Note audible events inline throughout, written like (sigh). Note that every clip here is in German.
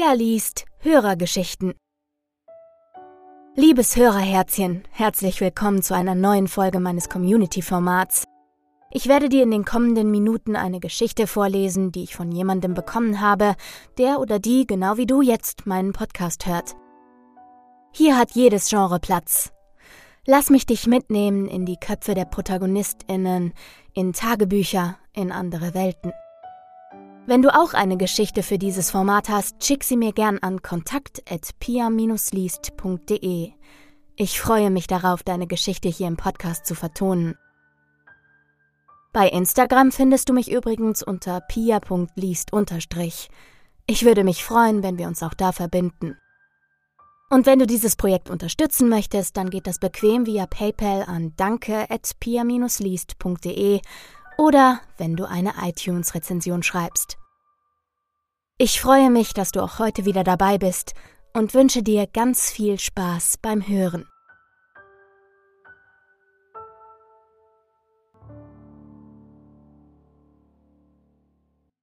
Pia liest Hörergeschichten. Liebes Hörerherzchen, herzlich willkommen zu einer neuen Folge meines Community-Formats. Ich werde dir in den kommenden Minuten eine Geschichte vorlesen, die ich von jemandem bekommen habe, der oder die genau wie du jetzt meinen Podcast hört. Hier hat jedes Genre Platz. Lass mich dich mitnehmen in die Köpfe der Protagonistinnen, in Tagebücher, in andere Welten. Wenn du auch eine Geschichte für dieses Format hast, schick sie mir gern an kontakt@pia-liest.de. Ich freue mich darauf, deine Geschichte hier im Podcast zu vertonen. Bei Instagram findest du mich übrigens unter pia.liest. Ich würde mich freuen, wenn wir uns auch da verbinden. Und wenn du dieses Projekt unterstützen möchtest, dann geht das bequem via PayPal an danke@pia-liest.de oder wenn du eine iTunes-Rezension schreibst. Ich freue mich, dass du auch heute wieder dabei bist und wünsche dir ganz viel Spaß beim Hören.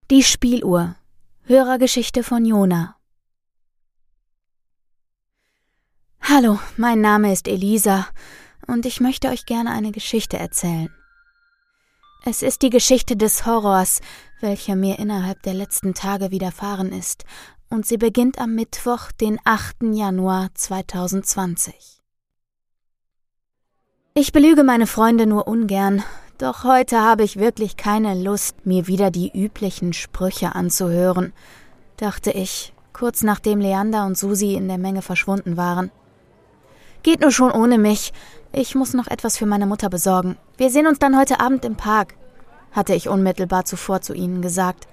Die Spieluhr. Hörergeschichte von Jona. Hallo, mein Name ist Elisa und ich möchte euch gerne eine Geschichte erzählen. Es ist die Geschichte des Horrors, welcher mir innerhalb der letzten Tage widerfahren ist, und sie beginnt am Mittwoch, den 8. Januar 2020. Ich belüge meine Freunde nur ungern, doch heute habe ich wirklich keine Lust, mir wieder die üblichen Sprüche anzuhören, dachte ich, kurz nachdem Leander und Susi in der Menge verschwunden waren. Geht nur schon ohne mich, ich muss noch etwas für meine Mutter besorgen. Wir sehen uns dann heute Abend im Park, hatte ich unmittelbar zuvor zu ihnen gesagt.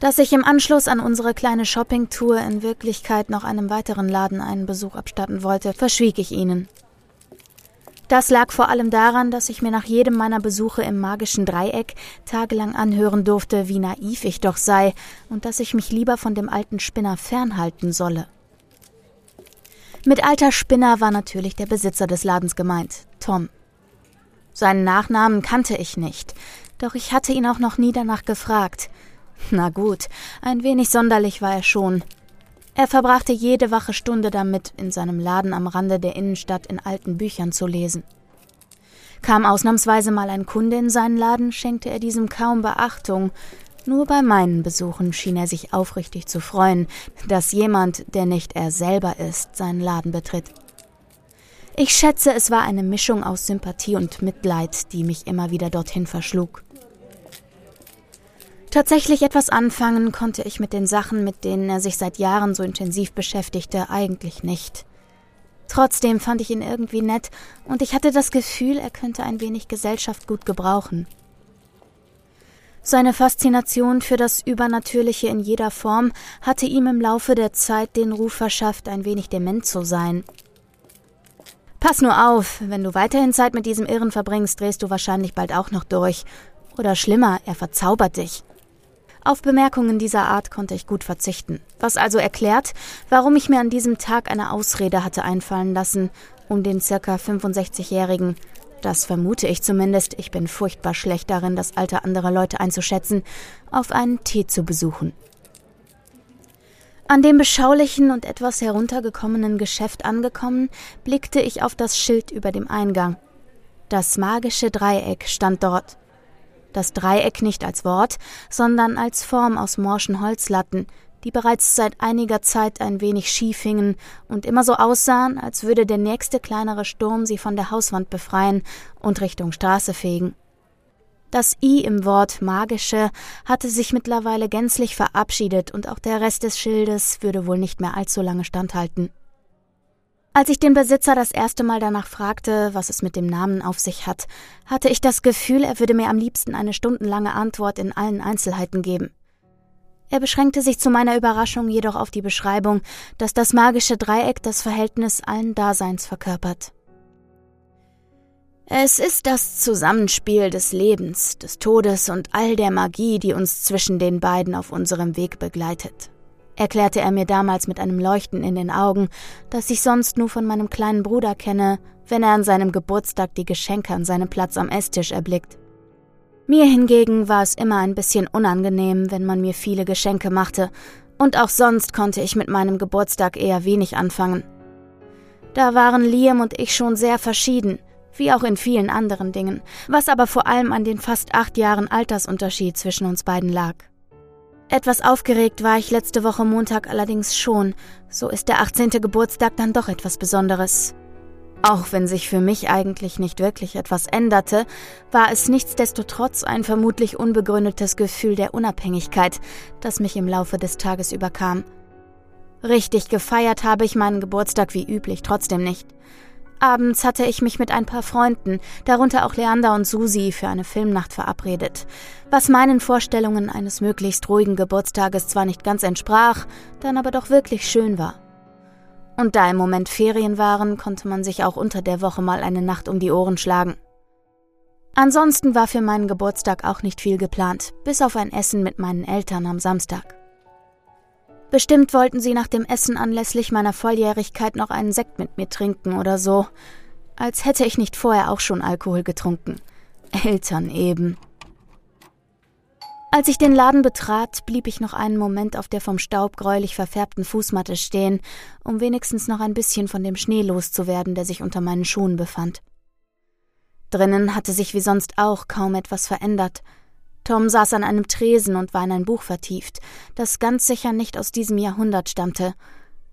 Dass ich im Anschluss an unsere kleine Shoppingtour in Wirklichkeit noch einem weiteren Laden einen Besuch abstatten wollte, verschwieg ich ihnen. Das lag vor allem daran, dass ich mir nach jedem meiner Besuche im magischen Dreieck tagelang anhören durfte, wie naiv ich doch sei und dass ich mich lieber von dem alten Spinner fernhalten solle. Mit alter Spinner war natürlich der Besitzer des Ladens gemeint, Tom. Seinen Nachnamen kannte ich nicht, doch ich hatte ihn auch noch nie danach gefragt. Na gut, ein wenig sonderlich war er schon. Er verbrachte jede wache Stunde damit, in seinem Laden am Rande der Innenstadt in alten Büchern zu lesen. Kam ausnahmsweise mal ein Kunde in seinen Laden, schenkte er diesem kaum Beachtung, nur bei meinen Besuchen schien er sich aufrichtig zu freuen, dass jemand, der nicht er selber ist, seinen Laden betritt. Ich schätze, es war eine Mischung aus Sympathie und Mitleid, die mich immer wieder dorthin verschlug. Tatsächlich etwas anfangen konnte ich mit den Sachen, mit denen er sich seit Jahren so intensiv beschäftigte, eigentlich nicht. Trotzdem fand ich ihn irgendwie nett und ich hatte das Gefühl, er könnte ein wenig Gesellschaft gut gebrauchen. Seine Faszination für das Übernatürliche in jeder Form hatte ihm im Laufe der Zeit den Ruf verschafft, ein wenig dement zu sein. Pass nur auf, wenn du weiterhin Zeit mit diesem Irren verbringst, drehst du wahrscheinlich bald auch noch durch. Oder schlimmer, er verzaubert dich. Auf Bemerkungen dieser Art konnte ich gut verzichten, was also erklärt, warum ich mir an diesem Tag eine Ausrede hatte einfallen lassen, um den circa 65-Jährigen das vermute ich zumindest, ich bin furchtbar schlecht darin, das Alter anderer Leute einzuschätzen, auf einen Tee zu besuchen. An dem beschaulichen und etwas heruntergekommenen Geschäft angekommen, blickte ich auf das Schild über dem Eingang. Das magische Dreieck stand dort. Das Dreieck nicht als Wort, sondern als Form aus morschen Holzlatten, die bereits seit einiger Zeit ein wenig schief hingen und immer so aussahen, als würde der nächste kleinere Sturm sie von der Hauswand befreien und Richtung Straße fegen. Das I im Wort magische hatte sich mittlerweile gänzlich verabschiedet und auch der Rest des Schildes würde wohl nicht mehr allzu lange standhalten. Als ich den Besitzer das erste Mal danach fragte, was es mit dem Namen auf sich hat, hatte ich das Gefühl, er würde mir am liebsten eine stundenlange Antwort in allen Einzelheiten geben. Er beschränkte sich zu meiner Überraschung jedoch auf die Beschreibung, dass das magische Dreieck das Verhältnis allen Daseins verkörpert. Es ist das Zusammenspiel des Lebens, des Todes und all der Magie, die uns zwischen den beiden auf unserem Weg begleitet, erklärte er mir damals mit einem Leuchten in den Augen, das ich sonst nur von meinem kleinen Bruder kenne, wenn er an seinem Geburtstag die Geschenke an seinem Platz am Esstisch erblickt. Mir hingegen war es immer ein bisschen unangenehm, wenn man mir viele Geschenke machte, Und auch sonst konnte ich mit meinem Geburtstag eher wenig anfangen. Da waren Liam und ich schon sehr verschieden, wie auch in vielen anderen Dingen, was aber vor allem an den fast acht Jahren Altersunterschied zwischen uns beiden lag. Etwas aufgeregt war ich letzte Woche Montag allerdings schon, so ist der 18. Geburtstag dann doch etwas Besonderes. Auch wenn sich für mich eigentlich nicht wirklich etwas änderte, war es nichtsdestotrotz ein vermutlich unbegründetes Gefühl der Unabhängigkeit, das mich im Laufe des Tages überkam. Richtig gefeiert habe ich meinen Geburtstag wie üblich trotzdem nicht. Abends hatte ich mich mit ein paar Freunden, darunter auch Leander und Susi, für eine Filmnacht verabredet, was meinen Vorstellungen eines möglichst ruhigen Geburtstages zwar nicht ganz entsprach, dann aber doch wirklich schön war. Und da im Moment Ferien waren, konnte man sich auch unter der Woche mal eine Nacht um die Ohren schlagen. Ansonsten war für meinen Geburtstag auch nicht viel geplant, bis auf ein Essen mit meinen Eltern am Samstag. Bestimmt wollten sie nach dem Essen anlässlich meiner Volljährigkeit noch einen Sekt mit mir trinken oder so, als hätte ich nicht vorher auch schon Alkohol getrunken. Eltern eben. Als ich den Laden betrat, blieb ich noch einen Moment auf der vom Staub gräulich verfärbten Fußmatte stehen, um wenigstens noch ein bisschen von dem Schnee loszuwerden, der sich unter meinen Schuhen befand. Drinnen hatte sich wie sonst auch kaum etwas verändert. Tom saß an einem Tresen und war in ein Buch vertieft, das ganz sicher nicht aus diesem Jahrhundert stammte.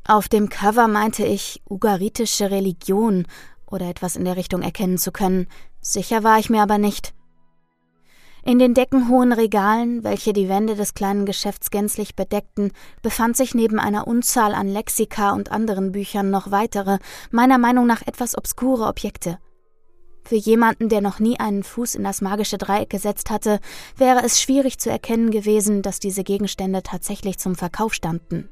Auf dem Cover meinte ich ugaritische Religion oder etwas in der Richtung erkennen zu können. Sicher war ich mir aber nicht. In den deckenhohen Regalen, welche die Wände des kleinen Geschäfts gänzlich bedeckten, befand sich neben einer Unzahl an Lexika und anderen Büchern noch weitere, meiner Meinung nach etwas obskure Objekte. Für jemanden, der noch nie einen Fuß in das magische Dreieck gesetzt hatte, wäre es schwierig zu erkennen gewesen, dass diese Gegenstände tatsächlich zum Verkauf standen.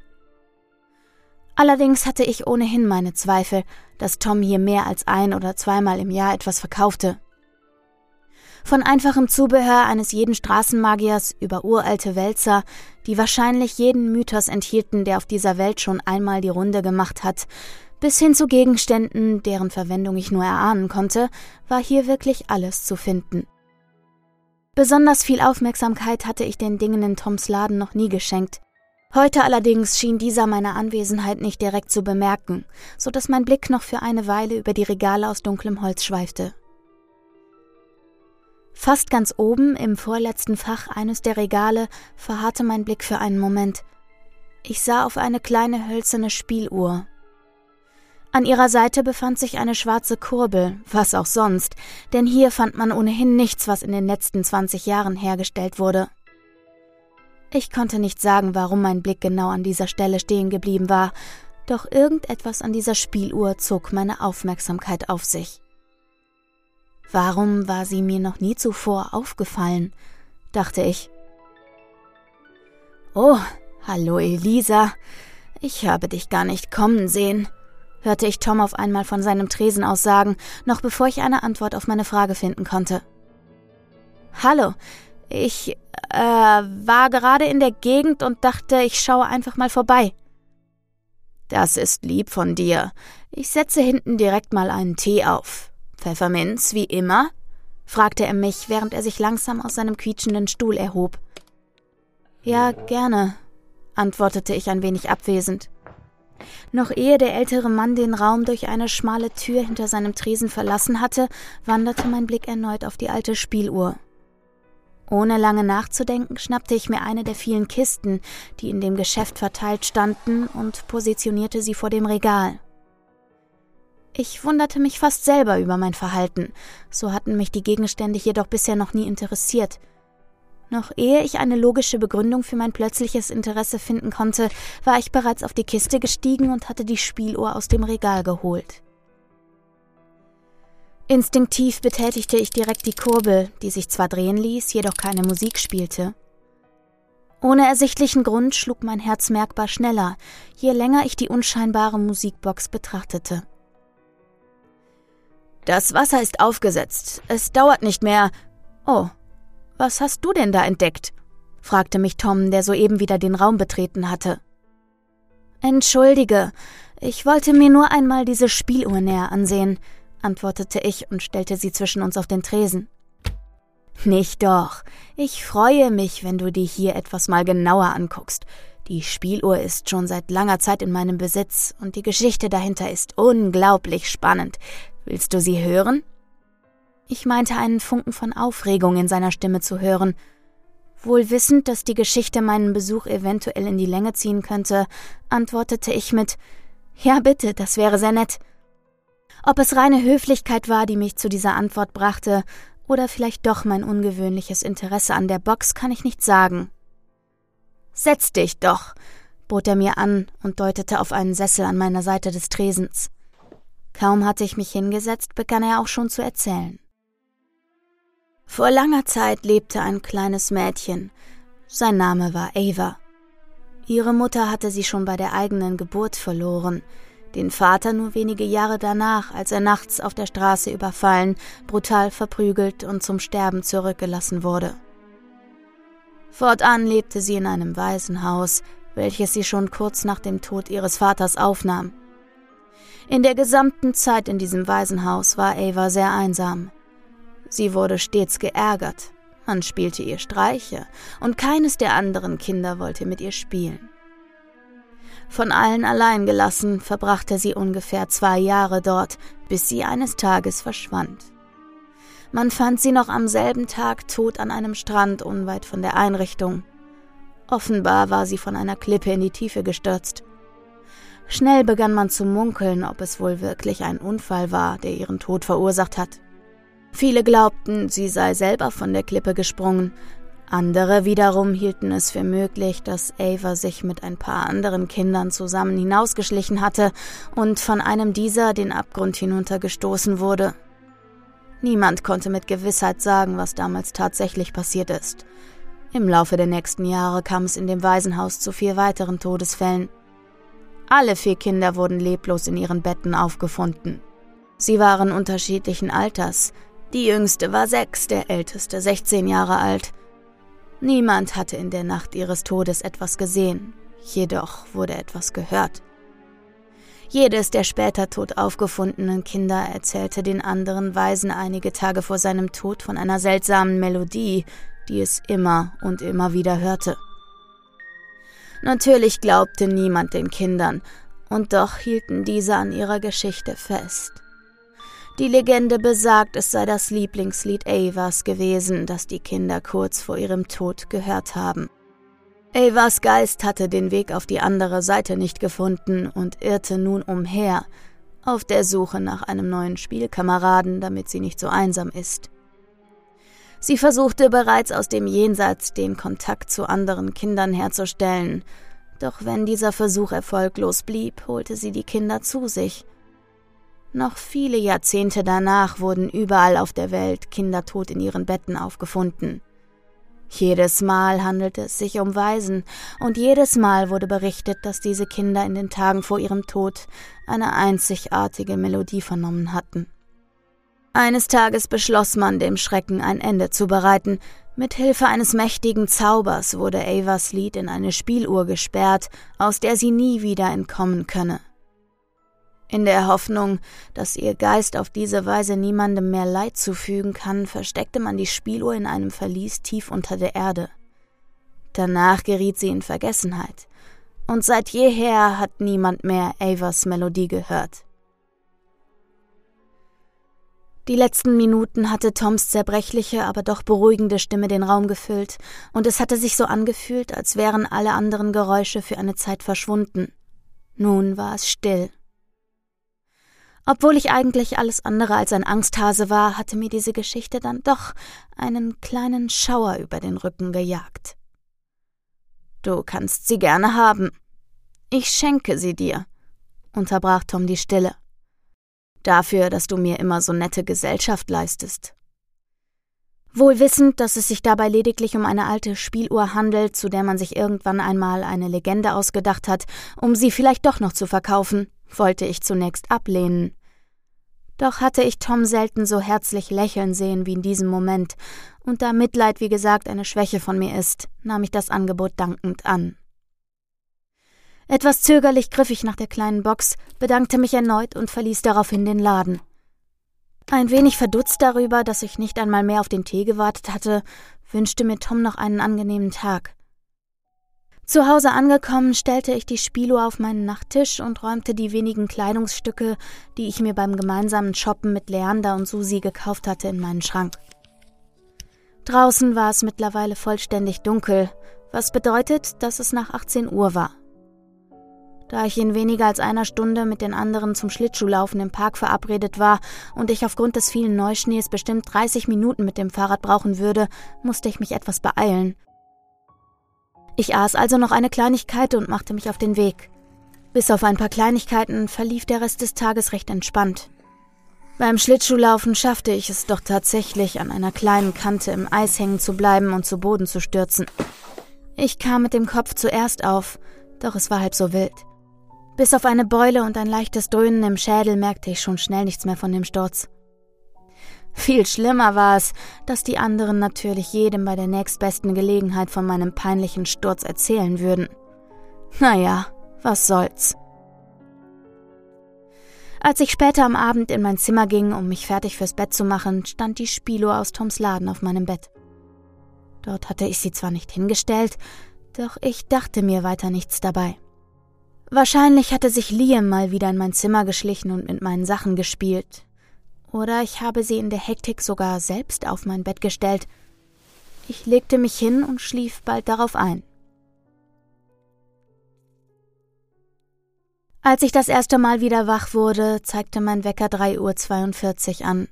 Allerdings hatte ich ohnehin meine Zweifel, dass Tom hier mehr als ein oder zweimal im Jahr etwas verkaufte. Von einfachem Zubehör eines jeden Straßenmagiers über uralte Wälzer, die wahrscheinlich jeden Mythos enthielten, der auf dieser Welt schon einmal die Runde gemacht hat, bis hin zu Gegenständen, deren Verwendung ich nur erahnen konnte, war hier wirklich alles zu finden. Besonders viel Aufmerksamkeit hatte ich den Dingen in Toms Laden noch nie geschenkt. Heute allerdings schien dieser meine Anwesenheit nicht direkt zu bemerken, so dass mein Blick noch für eine Weile über die Regale aus dunklem Holz schweifte. Fast ganz oben im vorletzten Fach eines der Regale verharrte mein Blick für einen Moment. Ich sah auf eine kleine hölzerne Spieluhr. An ihrer Seite befand sich eine schwarze Kurbel, was auch sonst, denn hier fand man ohnehin nichts, was in den letzten 20 Jahren hergestellt wurde. Ich konnte nicht sagen, warum mein Blick genau an dieser Stelle stehen geblieben war, doch irgendetwas an dieser Spieluhr zog meine Aufmerksamkeit auf sich. Warum war sie mir noch nie zuvor aufgefallen? dachte ich. Oh, hallo Elisa. Ich habe dich gar nicht kommen sehen, hörte ich Tom auf einmal von seinem Tresen aus sagen, noch bevor ich eine Antwort auf meine Frage finden konnte. Hallo, ich äh, war gerade in der Gegend und dachte, ich schaue einfach mal vorbei. Das ist lieb von dir. Ich setze hinten direkt mal einen Tee auf. Pfefferminz, wie immer? fragte er mich, während er sich langsam aus seinem quietschenden Stuhl erhob. Ja, gerne, antwortete ich ein wenig abwesend. Noch ehe der ältere Mann den Raum durch eine schmale Tür hinter seinem Tresen verlassen hatte, wanderte mein Blick erneut auf die alte Spieluhr. Ohne lange nachzudenken, schnappte ich mir eine der vielen Kisten, die in dem Geschäft verteilt standen, und positionierte sie vor dem Regal. Ich wunderte mich fast selber über mein Verhalten. So hatten mich die Gegenstände jedoch bisher noch nie interessiert. Noch ehe ich eine logische Begründung für mein plötzliches Interesse finden konnte, war ich bereits auf die Kiste gestiegen und hatte die Spieluhr aus dem Regal geholt. Instinktiv betätigte ich direkt die Kurbel, die sich zwar drehen ließ, jedoch keine Musik spielte. Ohne ersichtlichen Grund schlug mein Herz merkbar schneller, je länger ich die unscheinbare Musikbox betrachtete. Das Wasser ist aufgesetzt. Es dauert nicht mehr. Oh, was hast du denn da entdeckt? fragte mich Tom, der soeben wieder den Raum betreten hatte. Entschuldige, ich wollte mir nur einmal diese Spieluhr näher ansehen, antwortete ich und stellte sie zwischen uns auf den Tresen. Nicht doch. Ich freue mich, wenn du dir hier etwas mal genauer anguckst. Die Spieluhr ist schon seit langer Zeit in meinem Besitz und die Geschichte dahinter ist unglaublich spannend. Willst du sie hören? Ich meinte einen Funken von Aufregung in seiner Stimme zu hören. Wohl wissend, dass die Geschichte meinen Besuch eventuell in die Länge ziehen könnte, antwortete ich mit Ja, bitte, das wäre sehr nett. Ob es reine Höflichkeit war, die mich zu dieser Antwort brachte, oder vielleicht doch mein ungewöhnliches Interesse an der Box, kann ich nicht sagen. Setz dich doch, bot er mir an und deutete auf einen Sessel an meiner Seite des Tresens. Kaum hatte ich mich hingesetzt, begann er auch schon zu erzählen. Vor langer Zeit lebte ein kleines Mädchen. Sein Name war Ava. Ihre Mutter hatte sie schon bei der eigenen Geburt verloren, den Vater nur wenige Jahre danach, als er nachts auf der Straße überfallen, brutal verprügelt und zum Sterben zurückgelassen wurde. Fortan lebte sie in einem Waisenhaus, welches sie schon kurz nach dem Tod ihres Vaters aufnahm. In der gesamten Zeit in diesem Waisenhaus war Ava sehr einsam. Sie wurde stets geärgert, man spielte ihr Streiche, und keines der anderen Kinder wollte mit ihr spielen. Von allen allein gelassen, verbrachte sie ungefähr zwei Jahre dort, bis sie eines Tages verschwand. Man fand sie noch am selben Tag tot an einem Strand unweit von der Einrichtung. Offenbar war sie von einer Klippe in die Tiefe gestürzt. Schnell begann man zu munkeln, ob es wohl wirklich ein Unfall war, der ihren Tod verursacht hat. Viele glaubten, sie sei selber von der Klippe gesprungen. Andere wiederum hielten es für möglich, dass Ava sich mit ein paar anderen Kindern zusammen hinausgeschlichen hatte und von einem dieser den Abgrund hinuntergestoßen wurde. Niemand konnte mit Gewissheit sagen, was damals tatsächlich passiert ist. Im Laufe der nächsten Jahre kam es in dem Waisenhaus zu vier weiteren Todesfällen. Alle vier Kinder wurden leblos in ihren Betten aufgefunden. Sie waren unterschiedlichen Alters. Die jüngste war sechs, der älteste sechzehn Jahre alt. Niemand hatte in der Nacht ihres Todes etwas gesehen, jedoch wurde etwas gehört. Jedes der später tot aufgefundenen Kinder erzählte den anderen Weisen einige Tage vor seinem Tod von einer seltsamen Melodie, die es immer und immer wieder hörte. Natürlich glaubte niemand den Kindern, und doch hielten diese an ihrer Geschichte fest. Die Legende besagt, es sei das Lieblingslied Avas gewesen, das die Kinder kurz vor ihrem Tod gehört haben. Avas Geist hatte den Weg auf die andere Seite nicht gefunden und irrte nun umher, auf der Suche nach einem neuen Spielkameraden, damit sie nicht so einsam ist. Sie versuchte bereits aus dem Jenseits den Kontakt zu anderen Kindern herzustellen, doch wenn dieser Versuch erfolglos blieb, holte sie die Kinder zu sich. Noch viele Jahrzehnte danach wurden überall auf der Welt Kinder tot in ihren Betten aufgefunden. Jedes Mal handelte es sich um Waisen, und jedes Mal wurde berichtet, dass diese Kinder in den Tagen vor ihrem Tod eine einzigartige Melodie vernommen hatten. Eines Tages beschloss man, dem Schrecken ein Ende zu bereiten. Mit Hilfe eines mächtigen Zaubers wurde Avas Lied in eine Spieluhr gesperrt, aus der sie nie wieder entkommen könne. In der Hoffnung, dass ihr Geist auf diese Weise niemandem mehr Leid zufügen kann, versteckte man die Spieluhr in einem Verlies tief unter der Erde. Danach geriet sie in Vergessenheit, und seit jeher hat niemand mehr Avas Melodie gehört. Die letzten Minuten hatte Toms zerbrechliche, aber doch beruhigende Stimme den Raum gefüllt, und es hatte sich so angefühlt, als wären alle anderen Geräusche für eine Zeit verschwunden. Nun war es still. Obwohl ich eigentlich alles andere als ein Angsthase war, hatte mir diese Geschichte dann doch einen kleinen Schauer über den Rücken gejagt. Du kannst sie gerne haben. Ich schenke sie dir, unterbrach Tom die Stille. Dafür, dass du mir immer so nette Gesellschaft leistest. Wohl wissend, dass es sich dabei lediglich um eine alte Spieluhr handelt, zu der man sich irgendwann einmal eine Legende ausgedacht hat, um sie vielleicht doch noch zu verkaufen, wollte ich zunächst ablehnen. Doch hatte ich Tom selten so herzlich lächeln sehen wie in diesem Moment, und da Mitleid, wie gesagt, eine Schwäche von mir ist, nahm ich das Angebot dankend an. Etwas zögerlich griff ich nach der kleinen Box, bedankte mich erneut und verließ daraufhin den Laden. Ein wenig verdutzt darüber, dass ich nicht einmal mehr auf den Tee gewartet hatte, wünschte mir Tom noch einen angenehmen Tag. Zu Hause angekommen, stellte ich die Spilo auf meinen Nachttisch und räumte die wenigen Kleidungsstücke, die ich mir beim gemeinsamen Shoppen mit Leander und Susi gekauft hatte, in meinen Schrank. Draußen war es mittlerweile vollständig dunkel, was bedeutet, dass es nach 18 Uhr war. Da ich in weniger als einer Stunde mit den anderen zum Schlittschuhlaufen im Park verabredet war und ich aufgrund des vielen Neuschnees bestimmt 30 Minuten mit dem Fahrrad brauchen würde, musste ich mich etwas beeilen. Ich aß also noch eine Kleinigkeit und machte mich auf den Weg. Bis auf ein paar Kleinigkeiten verlief der Rest des Tages recht entspannt. Beim Schlittschuhlaufen schaffte ich es doch tatsächlich, an einer kleinen Kante im Eis hängen zu bleiben und zu Boden zu stürzen. Ich kam mit dem Kopf zuerst auf, doch es war halb so wild. Bis auf eine Beule und ein leichtes Dröhnen im Schädel merkte ich schon schnell nichts mehr von dem Sturz. Viel schlimmer war es, dass die anderen natürlich jedem bei der nächstbesten Gelegenheit von meinem peinlichen Sturz erzählen würden. Naja, was soll's. Als ich später am Abend in mein Zimmer ging, um mich fertig fürs Bett zu machen, stand die Spilo aus Toms Laden auf meinem Bett. Dort hatte ich sie zwar nicht hingestellt, doch ich dachte mir weiter nichts dabei. Wahrscheinlich hatte sich Liam mal wieder in mein Zimmer geschlichen und mit meinen Sachen gespielt, oder ich habe sie in der Hektik sogar selbst auf mein Bett gestellt. Ich legte mich hin und schlief bald darauf ein. Als ich das erste Mal wieder wach wurde, zeigte mein Wecker 3.42 Uhr an.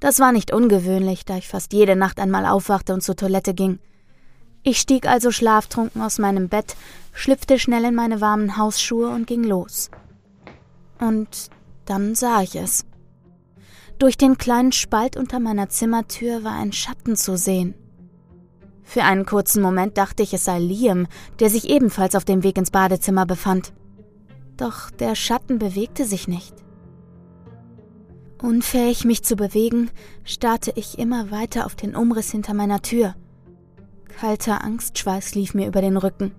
Das war nicht ungewöhnlich, da ich fast jede Nacht einmal aufwachte und zur Toilette ging. Ich stieg also schlaftrunken aus meinem Bett, schlüpfte schnell in meine warmen Hausschuhe und ging los. Und dann sah ich es. Durch den kleinen Spalt unter meiner Zimmertür war ein Schatten zu sehen. Für einen kurzen Moment dachte ich, es sei Liam, der sich ebenfalls auf dem Weg ins Badezimmer befand. Doch der Schatten bewegte sich nicht. Unfähig, mich zu bewegen, starrte ich immer weiter auf den Umriss hinter meiner Tür. Kalter Angstschweiß lief mir über den Rücken.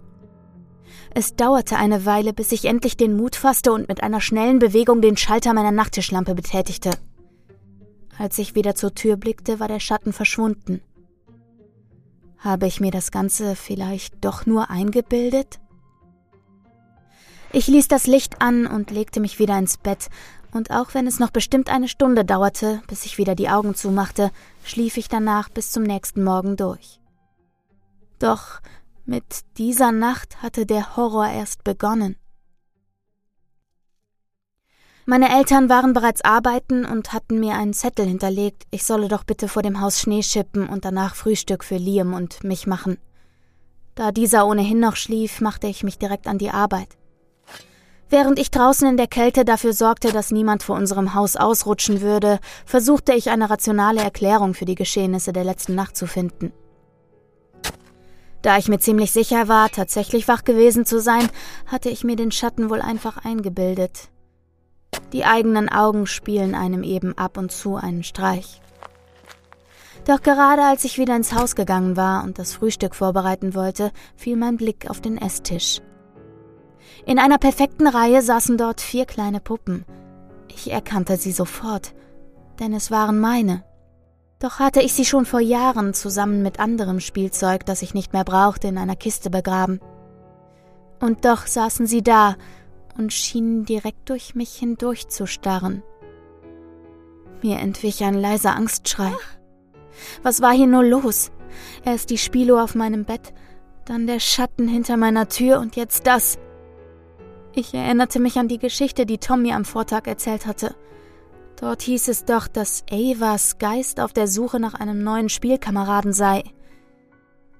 Es dauerte eine Weile, bis ich endlich den Mut fasste und mit einer schnellen Bewegung den Schalter meiner Nachttischlampe betätigte. Als ich wieder zur Tür blickte, war der Schatten verschwunden. Habe ich mir das Ganze vielleicht doch nur eingebildet? Ich ließ das Licht an und legte mich wieder ins Bett, und auch wenn es noch bestimmt eine Stunde dauerte, bis ich wieder die Augen zumachte, schlief ich danach bis zum nächsten Morgen durch. Doch mit dieser Nacht hatte der Horror erst begonnen. Meine Eltern waren bereits arbeiten und hatten mir einen Zettel hinterlegt, ich solle doch bitte vor dem Haus Schnee schippen und danach Frühstück für Liam und mich machen. Da dieser ohnehin noch schlief, machte ich mich direkt an die Arbeit. Während ich draußen in der Kälte dafür sorgte, dass niemand vor unserem Haus ausrutschen würde, versuchte ich eine rationale Erklärung für die Geschehnisse der letzten Nacht zu finden. Da ich mir ziemlich sicher war, tatsächlich wach gewesen zu sein, hatte ich mir den Schatten wohl einfach eingebildet. Die eigenen Augen spielen einem eben ab und zu einen Streich. Doch gerade als ich wieder ins Haus gegangen war und das Frühstück vorbereiten wollte, fiel mein Blick auf den Esstisch. In einer perfekten Reihe saßen dort vier kleine Puppen. Ich erkannte sie sofort, denn es waren meine. Doch hatte ich sie schon vor Jahren zusammen mit anderem Spielzeug, das ich nicht mehr brauchte, in einer Kiste begraben. Und doch saßen sie da, und schienen direkt durch mich hindurch zu starren. Mir entwich ein leiser Angstschrei. Was war hier nur los? Erst die Spilo auf meinem Bett, dann der Schatten hinter meiner Tür und jetzt das. Ich erinnerte mich an die Geschichte, die Tom mir am Vortag erzählt hatte. Dort hieß es doch, dass Avas Geist auf der Suche nach einem neuen Spielkameraden sei.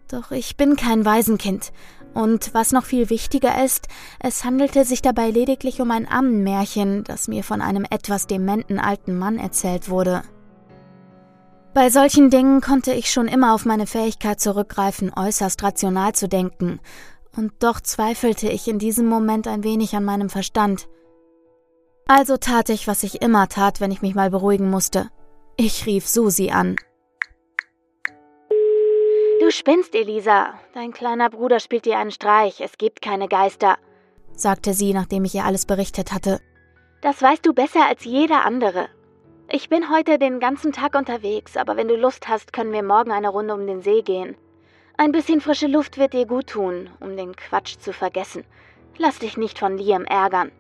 Doch ich bin kein Waisenkind und was noch viel wichtiger ist, es handelte sich dabei lediglich um ein Ammenmärchen, das mir von einem etwas dementen alten Mann erzählt wurde. Bei solchen Dingen konnte ich schon immer auf meine Fähigkeit zurückgreifen, äußerst rational zu denken, und doch zweifelte ich in diesem Moment ein wenig an meinem Verstand. Also tat ich, was ich immer tat, wenn ich mich mal beruhigen musste. Ich rief Susi an. Du spinnst, Elisa. Dein kleiner Bruder spielt dir einen Streich. Es gibt keine Geister, sagte sie, nachdem ich ihr alles berichtet hatte. Das weißt du besser als jeder andere. Ich bin heute den ganzen Tag unterwegs, aber wenn du Lust hast, können wir morgen eine Runde um den See gehen. Ein bisschen frische Luft wird dir gut tun, um den Quatsch zu vergessen. Lass dich nicht von Liam ärgern.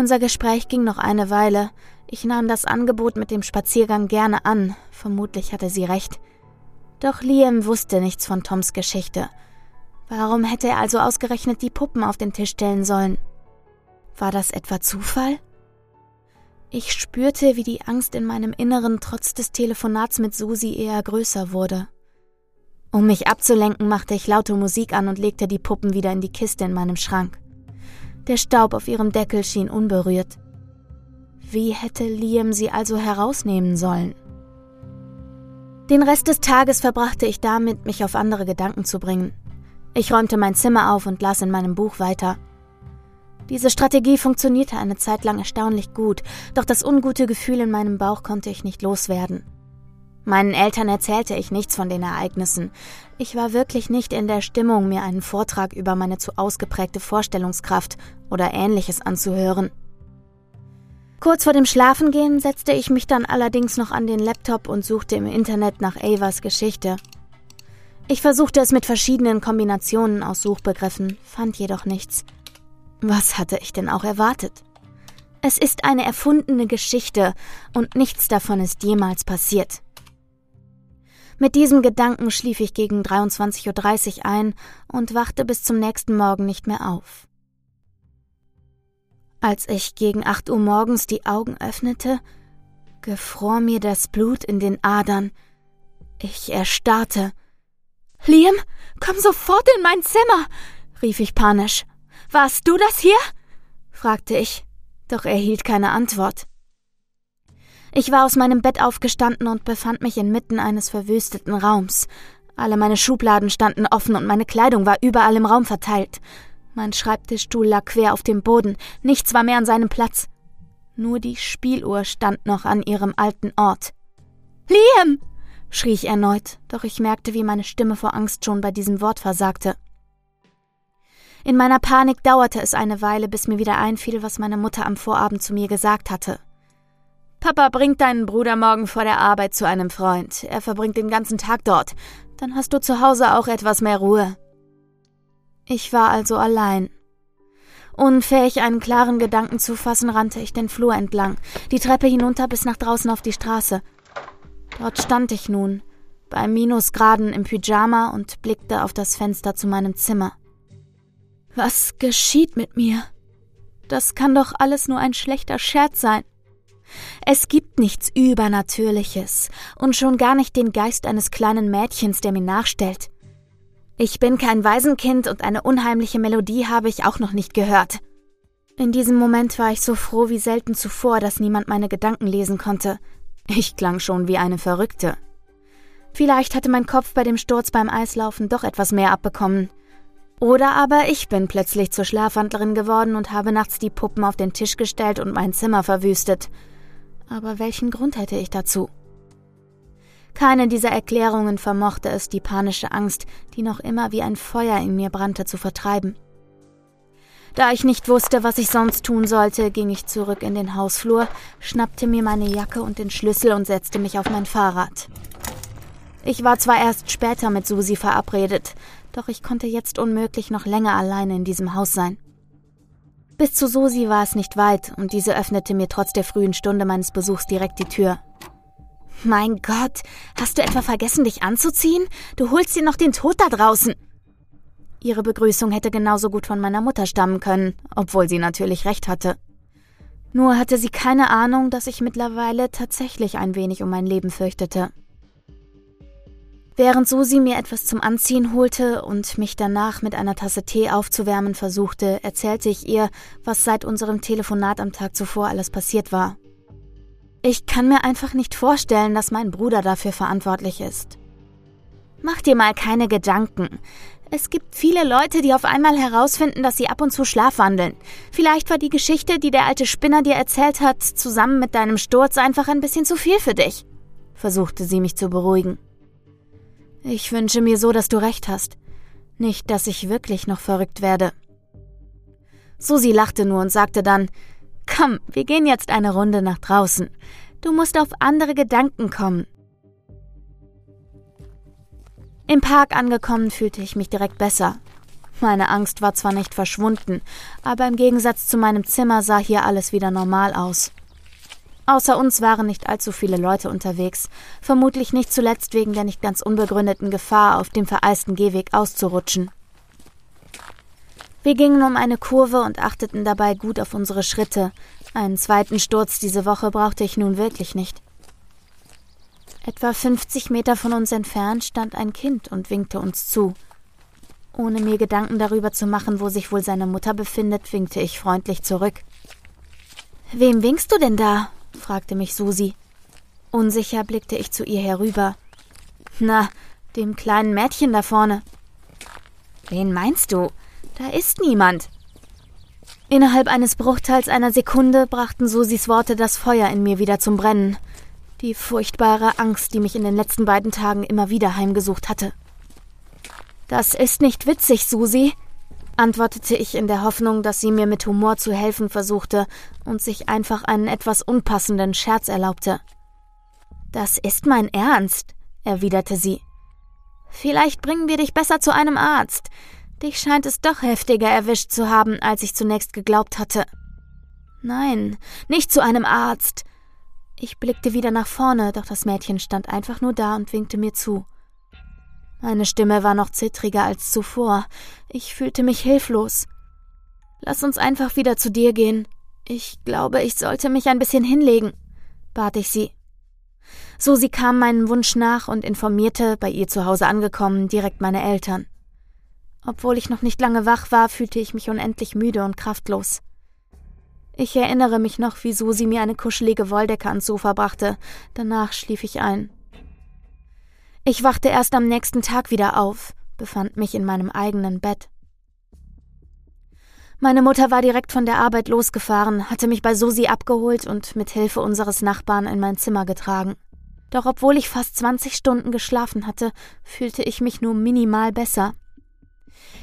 Unser Gespräch ging noch eine Weile. Ich nahm das Angebot mit dem Spaziergang gerne an. Vermutlich hatte sie recht. Doch Liam wusste nichts von Toms Geschichte. Warum hätte er also ausgerechnet die Puppen auf den Tisch stellen sollen? War das etwa Zufall? Ich spürte, wie die Angst in meinem Inneren trotz des Telefonats mit Susi eher größer wurde. Um mich abzulenken, machte ich laute Musik an und legte die Puppen wieder in die Kiste in meinem Schrank. Der Staub auf ihrem Deckel schien unberührt. Wie hätte Liam sie also herausnehmen sollen? Den Rest des Tages verbrachte ich damit, mich auf andere Gedanken zu bringen. Ich räumte mein Zimmer auf und las in meinem Buch weiter. Diese Strategie funktionierte eine Zeit lang erstaunlich gut, doch das ungute Gefühl in meinem Bauch konnte ich nicht loswerden. Meinen Eltern erzählte ich nichts von den Ereignissen. Ich war wirklich nicht in der Stimmung, mir einen Vortrag über meine zu ausgeprägte Vorstellungskraft oder ähnliches anzuhören. Kurz vor dem Schlafengehen setzte ich mich dann allerdings noch an den Laptop und suchte im Internet nach Avas Geschichte. Ich versuchte es mit verschiedenen Kombinationen aus Suchbegriffen, fand jedoch nichts. Was hatte ich denn auch erwartet? Es ist eine erfundene Geschichte und nichts davon ist jemals passiert. Mit diesem Gedanken schlief ich gegen 23.30 Uhr ein und wachte bis zum nächsten Morgen nicht mehr auf. Als ich gegen 8 Uhr morgens die Augen öffnete, gefror mir das Blut in den Adern. Ich erstarrte. Liam, komm sofort in mein Zimmer, rief ich panisch. Warst du das hier? fragte ich, doch er hielt keine Antwort. Ich war aus meinem Bett aufgestanden und befand mich inmitten eines verwüsteten Raums. Alle meine Schubladen standen offen und meine Kleidung war überall im Raum verteilt. Mein Schreibtischstuhl lag quer auf dem Boden, nichts war mehr an seinem Platz. Nur die Spieluhr stand noch an ihrem alten Ort. Liam! schrie ich erneut, doch ich merkte, wie meine Stimme vor Angst schon bei diesem Wort versagte. In meiner Panik dauerte es eine Weile, bis mir wieder einfiel, was meine Mutter am Vorabend zu mir gesagt hatte. Papa bringt deinen Bruder morgen vor der Arbeit zu einem Freund. Er verbringt den ganzen Tag dort. Dann hast du zu Hause auch etwas mehr Ruhe. Ich war also allein. Unfähig, einen klaren Gedanken zu fassen, rannte ich den Flur entlang, die Treppe hinunter bis nach draußen auf die Straße. Dort stand ich nun, bei Minusgraden im Pyjama und blickte auf das Fenster zu meinem Zimmer. Was geschieht mit mir? Das kann doch alles nur ein schlechter Scherz sein. Es gibt nichts Übernatürliches und schon gar nicht den Geist eines kleinen Mädchens, der mir nachstellt. Ich bin kein Waisenkind und eine unheimliche Melodie habe ich auch noch nicht gehört. In diesem Moment war ich so froh wie selten zuvor, dass niemand meine Gedanken lesen konnte. Ich klang schon wie eine Verrückte. Vielleicht hatte mein Kopf bei dem Sturz beim Eislaufen doch etwas mehr abbekommen. Oder aber ich bin plötzlich zur Schlafwandlerin geworden und habe nachts die Puppen auf den Tisch gestellt und mein Zimmer verwüstet aber welchen Grund hätte ich dazu? Keine dieser Erklärungen vermochte es, die panische Angst, die noch immer wie ein Feuer in mir brannte, zu vertreiben. Da ich nicht wusste, was ich sonst tun sollte, ging ich zurück in den Hausflur, schnappte mir meine Jacke und den Schlüssel und setzte mich auf mein Fahrrad. Ich war zwar erst später mit Susi verabredet, doch ich konnte jetzt unmöglich noch länger alleine in diesem Haus sein. Bis zu Susi war es nicht weit und diese öffnete mir trotz der frühen Stunde meines Besuchs direkt die Tür. Mein Gott, hast du etwa vergessen, dich anzuziehen? Du holst dir noch den Tod da draußen. Ihre Begrüßung hätte genauso gut von meiner Mutter stammen können, obwohl sie natürlich recht hatte. Nur hatte sie keine Ahnung, dass ich mittlerweile tatsächlich ein wenig um mein Leben fürchtete. Während Susi mir etwas zum Anziehen holte und mich danach mit einer Tasse Tee aufzuwärmen versuchte, erzählte ich ihr, was seit unserem Telefonat am Tag zuvor alles passiert war. Ich kann mir einfach nicht vorstellen, dass mein Bruder dafür verantwortlich ist. Mach dir mal keine Gedanken. Es gibt viele Leute, die auf einmal herausfinden, dass sie ab und zu schlafwandeln. Vielleicht war die Geschichte, die der alte Spinner dir erzählt hat, zusammen mit deinem Sturz einfach ein bisschen zu viel für dich, versuchte sie mich zu beruhigen. Ich wünsche mir so, dass du recht hast. Nicht, dass ich wirklich noch verrückt werde. Susi lachte nur und sagte dann, Komm, wir gehen jetzt eine Runde nach draußen. Du musst auf andere Gedanken kommen. Im Park angekommen fühlte ich mich direkt besser. Meine Angst war zwar nicht verschwunden, aber im Gegensatz zu meinem Zimmer sah hier alles wieder normal aus. Außer uns waren nicht allzu viele Leute unterwegs, vermutlich nicht zuletzt wegen der nicht ganz unbegründeten Gefahr, auf dem vereisten Gehweg auszurutschen. Wir gingen um eine Kurve und achteten dabei gut auf unsere Schritte. Einen zweiten Sturz diese Woche brauchte ich nun wirklich nicht. Etwa 50 Meter von uns entfernt stand ein Kind und winkte uns zu. Ohne mir Gedanken darüber zu machen, wo sich wohl seine Mutter befindet, winkte ich freundlich zurück. Wem winkst du denn da? Fragte mich Susi. Unsicher blickte ich zu ihr herüber. Na, dem kleinen Mädchen da vorne. Wen meinst du? Da ist niemand. Innerhalb eines Bruchteils einer Sekunde brachten Susis Worte das Feuer in mir wieder zum Brennen. Die furchtbare Angst, die mich in den letzten beiden Tagen immer wieder heimgesucht hatte. Das ist nicht witzig, Susi, antwortete ich in der Hoffnung, dass sie mir mit Humor zu helfen versuchte und sich einfach einen etwas unpassenden Scherz erlaubte. Das ist mein Ernst, erwiderte sie. Vielleicht bringen wir dich besser zu einem Arzt. Dich scheint es doch heftiger erwischt zu haben, als ich zunächst geglaubt hatte. Nein, nicht zu einem Arzt. Ich blickte wieder nach vorne, doch das Mädchen stand einfach nur da und winkte mir zu. Meine Stimme war noch zittriger als zuvor. Ich fühlte mich hilflos. Lass uns einfach wieder zu dir gehen. Ich glaube, ich sollte mich ein bisschen hinlegen, bat ich sie. So sie kam meinem Wunsch nach und informierte, bei ihr zu Hause angekommen, direkt meine Eltern. Obwohl ich noch nicht lange wach war, fühlte ich mich unendlich müde und kraftlos. Ich erinnere mich noch, wie Susi mir eine kuschelige Wolldecke ans Sofa brachte. Danach schlief ich ein. Ich wachte erst am nächsten Tag wieder auf, befand mich in meinem eigenen Bett. Meine Mutter war direkt von der Arbeit losgefahren, hatte mich bei Susi abgeholt und mit Hilfe unseres Nachbarn in mein Zimmer getragen. Doch obwohl ich fast 20 Stunden geschlafen hatte, fühlte ich mich nur minimal besser.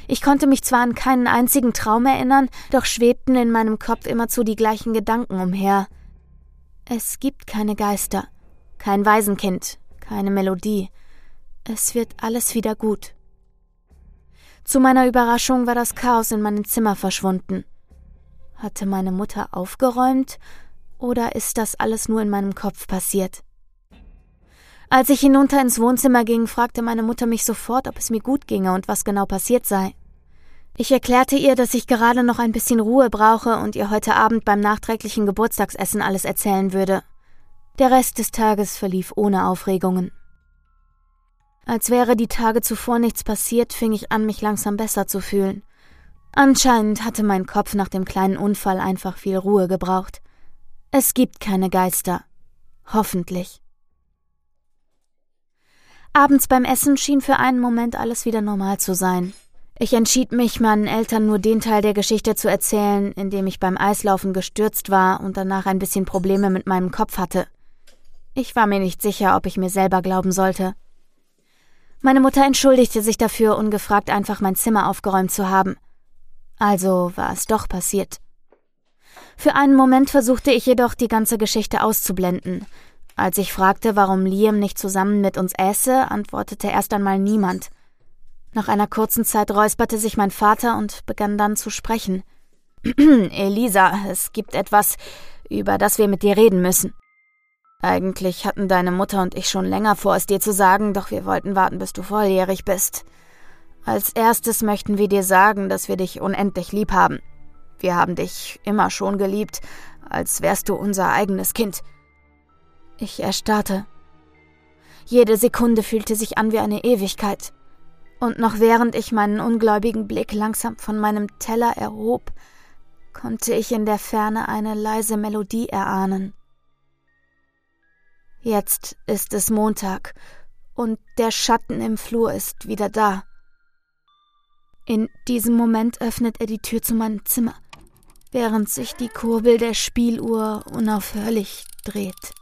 Ich konnte mich zwar an keinen einzigen Traum erinnern, doch schwebten in meinem Kopf immerzu die gleichen Gedanken umher. Es gibt keine Geister, kein Waisenkind, keine Melodie, es wird alles wieder gut. Zu meiner Überraschung war das Chaos in meinem Zimmer verschwunden. Hatte meine Mutter aufgeräumt oder ist das alles nur in meinem Kopf passiert? Als ich hinunter ins Wohnzimmer ging, fragte meine Mutter mich sofort, ob es mir gut ginge und was genau passiert sei. Ich erklärte ihr, dass ich gerade noch ein bisschen Ruhe brauche und ihr heute Abend beim nachträglichen Geburtstagsessen alles erzählen würde. Der Rest des Tages verlief ohne Aufregungen. Als wäre die Tage zuvor nichts passiert, fing ich an, mich langsam besser zu fühlen. Anscheinend hatte mein Kopf nach dem kleinen Unfall einfach viel Ruhe gebraucht. Es gibt keine Geister. Hoffentlich. Abends beim Essen schien für einen Moment alles wieder normal zu sein. Ich entschied mich, meinen Eltern nur den Teil der Geschichte zu erzählen, in dem ich beim Eislaufen gestürzt war und danach ein bisschen Probleme mit meinem Kopf hatte. Ich war mir nicht sicher, ob ich mir selber glauben sollte. Meine Mutter entschuldigte sich dafür, ungefragt einfach mein Zimmer aufgeräumt zu haben. Also war es doch passiert. Für einen Moment versuchte ich jedoch, die ganze Geschichte auszublenden. Als ich fragte, warum Liam nicht zusammen mit uns äße, antwortete erst einmal niemand. Nach einer kurzen Zeit räusperte sich mein Vater und begann dann zu sprechen. (clears throat) Elisa, es gibt etwas, über das wir mit dir reden müssen. Eigentlich hatten deine Mutter und ich schon länger vor, es dir zu sagen, doch wir wollten warten, bis du volljährig bist. Als erstes möchten wir dir sagen, dass wir dich unendlich lieb haben. Wir haben dich immer schon geliebt, als wärst du unser eigenes Kind. Ich erstarrte. Jede Sekunde fühlte sich an wie eine Ewigkeit. Und noch während ich meinen ungläubigen Blick langsam von meinem Teller erhob, konnte ich in der Ferne eine leise Melodie erahnen. Jetzt ist es Montag und der Schatten im Flur ist wieder da. In diesem Moment öffnet er die Tür zu meinem Zimmer, während sich die Kurbel der Spieluhr unaufhörlich dreht.